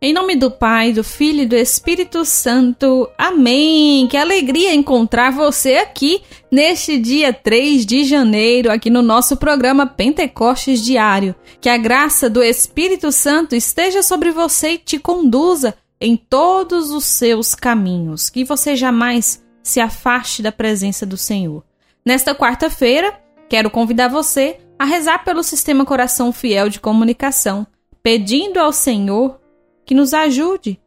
Em nome do Pai, do Filho e do Espírito Santo. Amém. Que alegria encontrar você aqui neste dia 3 de janeiro, aqui no nosso programa Pentecostes Diário. Que a graça do Espírito Santo esteja sobre você e te conduza em todos os seus caminhos. Que você jamais se afaste da presença do Senhor. Nesta quarta-feira, quero convidar você a rezar pelo Sistema Coração Fiel de Comunicação, pedindo ao Senhor que nos ajude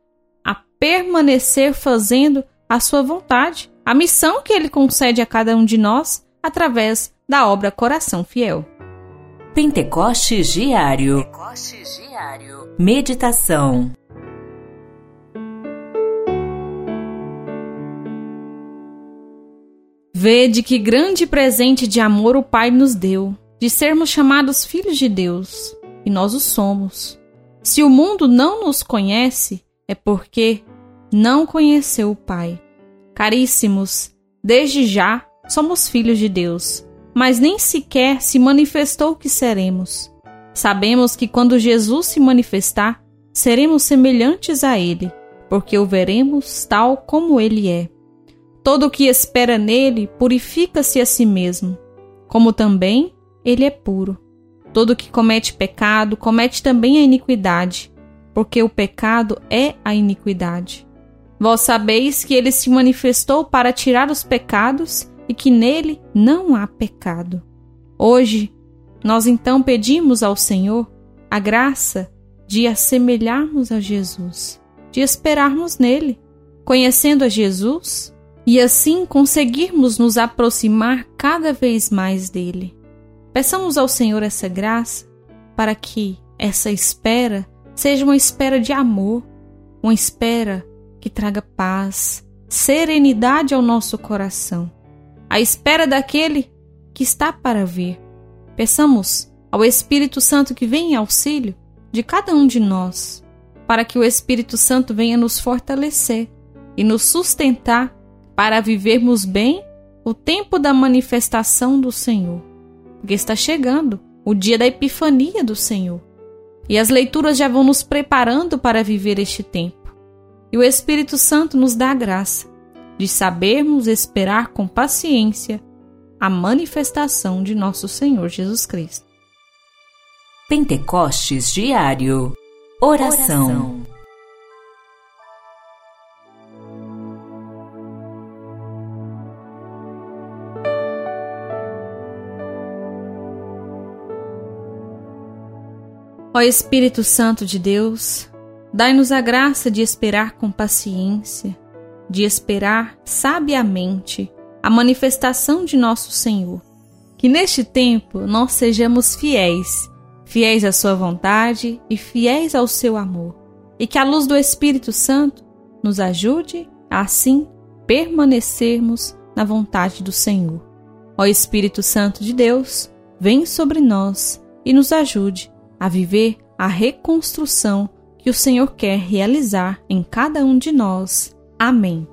a permanecer fazendo a sua vontade, a missão que ele concede a cada um de nós através da obra Coração Fiel. Pentecostes Diário. Pentecostes Diário. Meditação. Vede que grande presente de amor o Pai nos deu, de sermos chamados filhos de Deus, e nós o somos. Se o mundo não nos conhece, é porque não conheceu o Pai. Caríssimos, desde já somos filhos de Deus, mas nem sequer se manifestou que seremos. Sabemos que quando Jesus se manifestar, seremos semelhantes a Ele, porque o veremos tal como Ele é. Todo o que espera nele purifica-se a si mesmo, como também ele é puro. Todo que comete pecado comete também a iniquidade, porque o pecado é a iniquidade. Vós sabeis que ele se manifestou para tirar os pecados e que nele não há pecado. Hoje, nós então pedimos ao Senhor a graça de assemelharmos a Jesus, de esperarmos nele, conhecendo a Jesus e assim conseguirmos nos aproximar cada vez mais dele. Peçamos ao Senhor essa graça para que essa espera seja uma espera de amor, uma espera que traga paz, serenidade ao nosso coração, a espera daquele que está para vir. Peçamos ao Espírito Santo que venha em auxílio de cada um de nós, para que o Espírito Santo venha nos fortalecer e nos sustentar para vivermos bem o tempo da manifestação do Senhor porque está chegando o dia da epifania do Senhor. E as leituras já vão nos preparando para viver este tempo. E o Espírito Santo nos dá a graça de sabermos esperar com paciência a manifestação de nosso Senhor Jesus Cristo. Pentecostes Diário Oração. Oração. Ó Espírito Santo de Deus, dai-nos a graça de esperar com paciência, de esperar sabiamente a manifestação de nosso Senhor. Que neste tempo nós sejamos fiéis, fiéis à Sua vontade e fiéis ao seu amor, e que a luz do Espírito Santo nos ajude a assim permanecermos na vontade do Senhor. Ó Espírito Santo de Deus, vem sobre nós e nos ajude a viver a reconstrução que o Senhor quer realizar em cada um de nós. Amém.